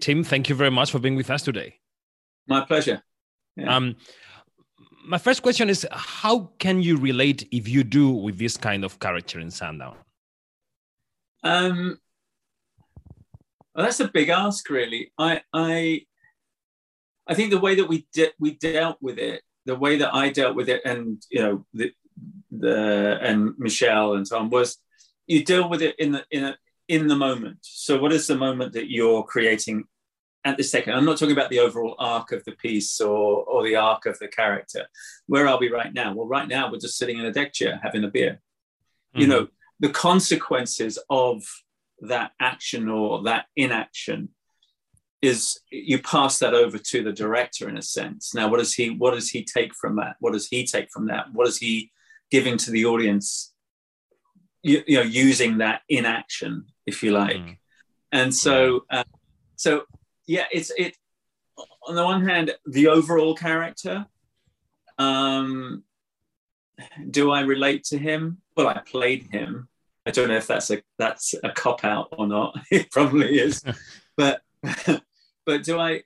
Tim, thank you very much for being with us today. My pleasure. Yeah. Um, my first question is how can you relate if you do with this kind of character in Sundown? Um, well, that's a big ask, really. I, I, I think the way that we de- we dealt with it, the way that I dealt with it, and you know, the, the and Michel and Tom was, you deal with it in the in a, in the moment. So, what is the moment that you're creating at the second? I'm not talking about the overall arc of the piece or or the arc of the character. Where are we right now? Well, right now we're just sitting in a deck chair having a beer. Mm-hmm. You know, the consequences of that action or that inaction is you pass that over to the director in a sense. Now, what does he what does he take from that? What does he take from that? What is he giving to the audience? You, you know, using that inaction, if you like. Mm. And so, uh, so yeah, it's it. On the one hand, the overall character. Um, do I relate to him? Well, I played him. I don't know if that's a that's a cop out or not. it probably is, but but do I?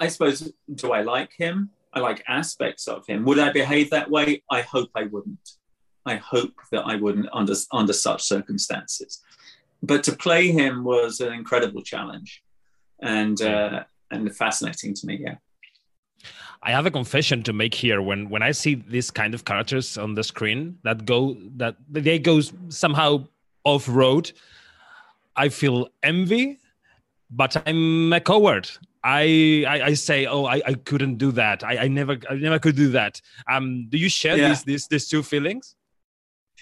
I suppose do I like him? I like aspects of him. Would I behave that way? I hope I wouldn't. I hope that I wouldn't under under such circumstances. But to play him was an incredible challenge, and uh, and fascinating to me. Yeah. I have a confession to make here. When when I see these kind of characters on the screen that go that they go somehow off road, I feel envy, but I'm a coward. I, I, I say, oh, I, I couldn't do that. I, I never I never could do that. Um, do you share yeah. these these these two feelings?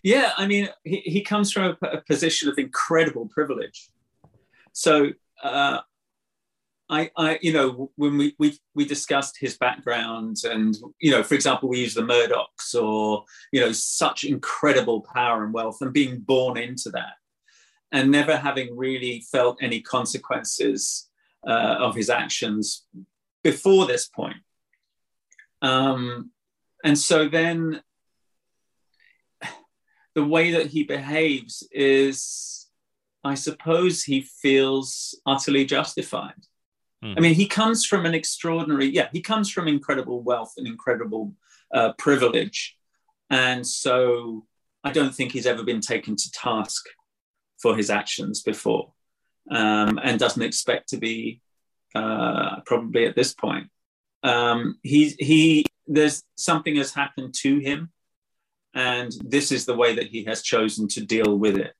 Yeah, I mean, he, he comes from a, a position of incredible privilege. So uh, I, I, you know, when we, we we discussed his background, and you know, for example, we use the Murdochs, or you know, such incredible power and wealth, and being born into that, and never having really felt any consequences uh, of his actions before this point. Um, and so then, the way that he behaves is, I suppose, he feels utterly justified Mm. I mean, he comes from an extraordinary, yeah, he comes from incredible wealth and incredible uh, privilege. And so I don't think he's ever been taken to task for his actions before um, and doesn't expect to be uh, probably at this point. Um, he, he, there's something has happened to him, and this is the way that he has chosen to deal with it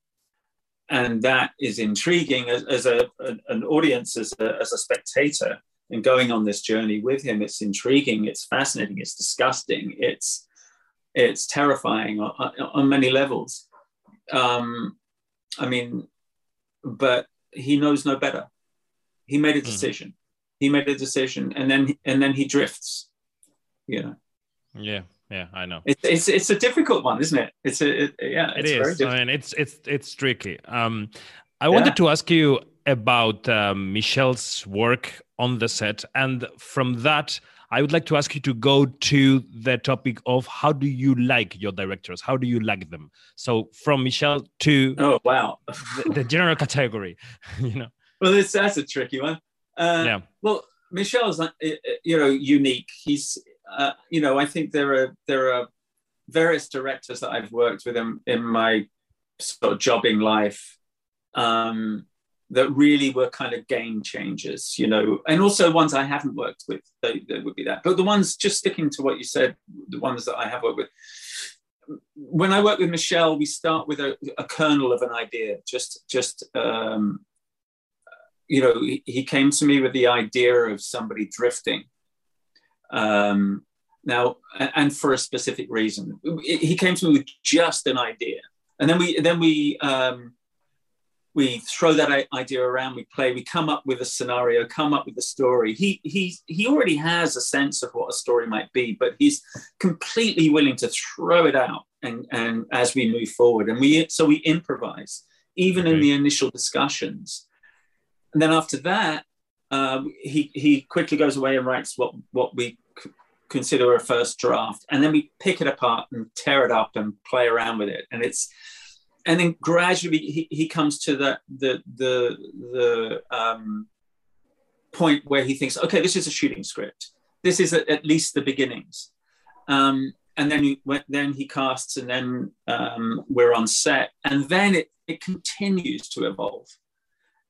and that is intriguing as, as a, an audience, as a, as a spectator, and going on this journey with him. It's intriguing, it's fascinating, it's disgusting, it's it's terrifying on, on many levels. Um, I mean, but he knows no better. He made a hmm. decision. Mm. He made a decision, and then and then he drifts. You know. Yeah yeah i know. It's it's, it's a difficult one isn't it? It's a it, yeah it's it is. I mean it's it's it's tricky. Um i yeah. wanted to ask you about um, michel's work on the set and from that i would like to ask you to go to the topic of how do you like your directors? How do you like them? So from michel to oh wow. the, the general category you know? Well this, that's a tricky one. Uh, yeah. well michel's uh, you know unique. He's uh, you know, I think there are there are various directors that I've worked with in, in my sort of jobbing life um, that really were kind of game changers, you know, and also ones I haven't worked with. They, would be that, but the ones just sticking to what you said, the ones that I have worked with. When I work with Michel, we start with a, a kernel of an idea, just just um, you know, he, he came to me with the idea of somebody drifting um, now, and for a specific reason, he came to me with just an idea, and then we then we um, we throw that idea around, we play, we come up with a scenario, come up with a story. He he he already has a sense of what a story might be, but he's completely willing to throw it out and and as we move forward, and we so we improvise even okay. in the initial discussions, and then after that, uh, he he quickly goes away and writes what what we consider a first draft and then we pick it apart and tear it up and play around with it and it's and then gradually he, he comes to the the the the um point where he thinks, okay, this is a shooting script. This is at, at least the beginnings. Um, and then he, then he casts, and then um, we're on set, and then it, it continues to evolve.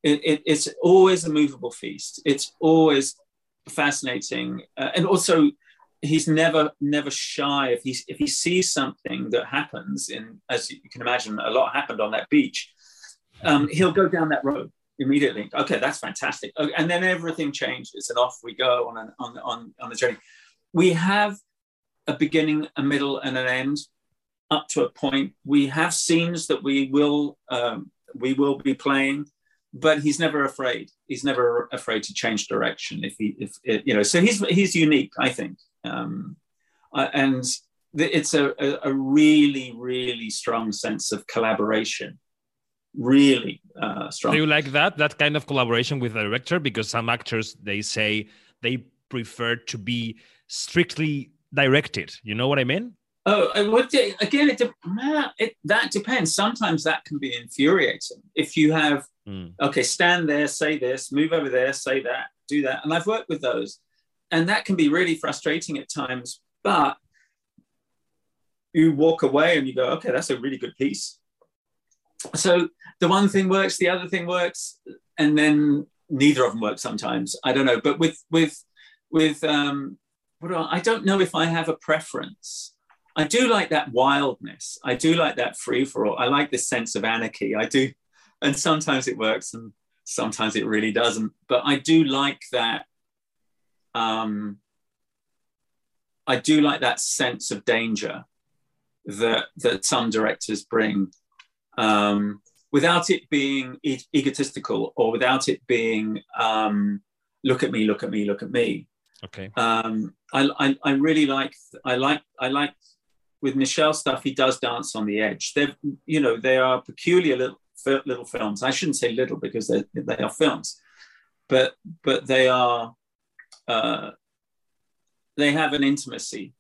It, it, it's always a movable feast. It's always fascinating, uh, and also he's never never shy if he if he sees something that happens in as you can imagine a lot happened on that beach um, he'll go down that road immediately. Okay that's fantastic. And then everything changes and off we go on an, on on on the journey. We have a beginning a middle and an end up to a point. We have scenes that we will um, we will be playing but he's never afraid. He's never afraid to change direction if he if you know so he's he's unique i think um, uh, and it's a, a, a, really, really strong sense of collaboration. Really uh, strong. Do you like that that kind of collaboration with the director? Because some actors they say they prefer to be strictly directed. You know what I mean? Oh, again, it, it, that depends. Sometimes that can be infuriating. If you have, mm. okay, stand there, say this, move over there, say that, do that. And I've worked with those and that can be really frustrating at times but you walk away and you go okay that's a really good piece. So the one thing works the other thing works and then neither of them work sometimes. I don't know but with with with um what do I, I don't know if i have a preference. I do like that wildness. I do like that free for all i like this sense of anarchy. I do and sometimes it works and sometimes it really doesn't. But i do like that um, I do like that sense of danger that that some directors bring, um, without it being e- egotistical or without it being um, look at me, look at me, look at me. Okay. Um, I, I, I really like I like I like with Michel stuff. He does dance on the edge. They're you know they are peculiar little little films. I shouldn't say little because they they are films, but but they are uh, they have an intimacy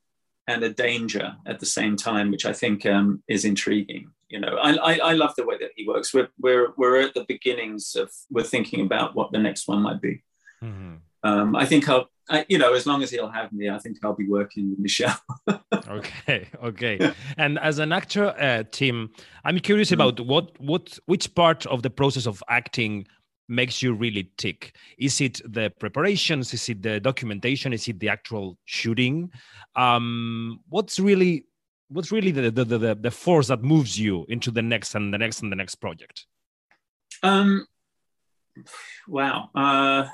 and a danger at the same time, which I think um, is intriguing. You know, I, I, I, love the way that he works. We're, we're, we're at the beginnings of, we're thinking about what the next one might be. Mm-hmm. Um, I think I'll, I, you know, as long as he'll have me, I think I'll be working with Michel. okay, okay. And as an actor, uh, Tim, I'm curious mm-hmm. about what, what, which part of the process of acting makes you really tick? Is it the preparations? Is it the documentation? Is it the actual shooting? Um, what's really what's really the, the the, the force that moves you into the next and the next and the next project? Um, wow. Uh,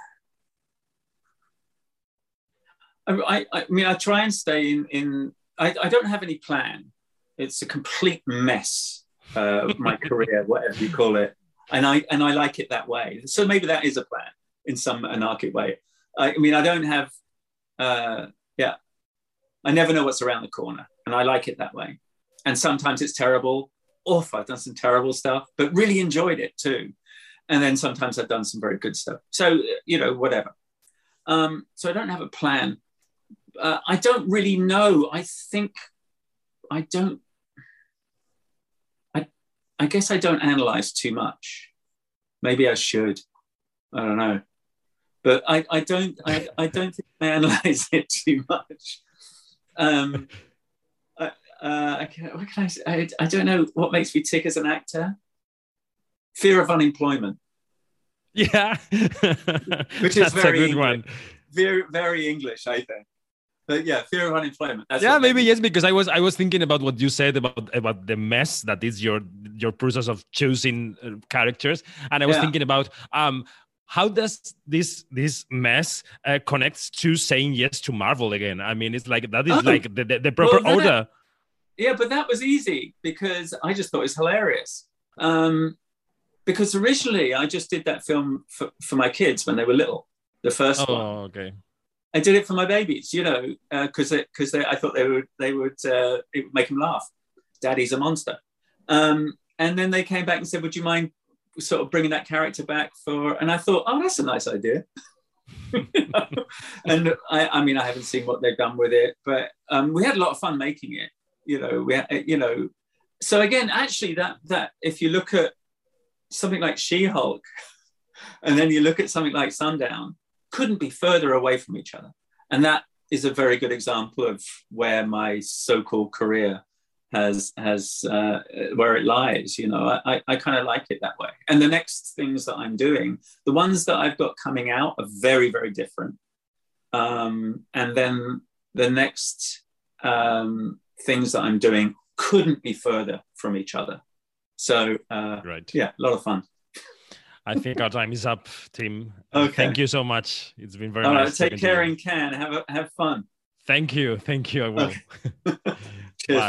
I, I, mean, I try and stay in. in I, I don't have any plan. It's a complete mess. Uh, my career, whatever you call it and I and I like it that way. So maybe that is a plan in some anarchic way. I, I mean, I don't have, uh, yeah, I never know what's around the corner, and I like it that way. And sometimes it's terrible. Oof, I've done some terrible stuff, but really enjoyed it too. And then sometimes I've done some very good stuff. So you know, whatever. Um, so I don't have a plan. Uh, I don't really know. I think I don't I guess I don't analyze too much. Maybe I should. I don't know. But I, I don't I, I don't think I analyze it too much. Um, I, uh, I, can, what can I say? I, I don't know what makes me tick as an actor. Fear of unemployment. Yeah, which is That's very a good English. one. Very, very English, I think but yeah, fear of unemployment. That's yeah, maybe yes, because I was I was thinking about what you said about about the mess that is your your process of choosing uh, characters, and I was yeah. thinking about um how does this this mess uh, connects to saying yes to Marvel again? I mean, it's like that is oh. like the, the, the proper well, order. That, yeah, but that was easy because I just thought it was hilarious. Um, because originally I just did that film for, for my kids when they were little, the first oh, one. Oh, okay. I did it for my babies, you know, because uh, because I thought they would they would uh, it would make them laugh. Daddy's a monster, um, and then they came back and said, "Would you mind sort of bringing that character back for?" And I thought, "Oh, that's a nice idea." and I, I, mean, I haven't seen what they've done with it, but um, we had a lot of fun making it. You know, we you know, so again, actually, that that if you look at something like She-Hulk, and then you look at something like Sundown, couldn't be further away from each other. And that is a very good example of where my so-called career has has uh, where it lies. You know, I, I kind of like it that way. And the next things that I'm doing, the ones that I've got coming out are very very different. Um, and then the next um, things that I'm doing couldn't be further from each other. So uh, right, yeah, a lot of fun. I think our time is up, Tim. Uh, okay. Thank you so much. It's been very All nice. Right, take care in Cannes. Have a, have fun. Thank you. Thank you. I will. Okay. Cheers.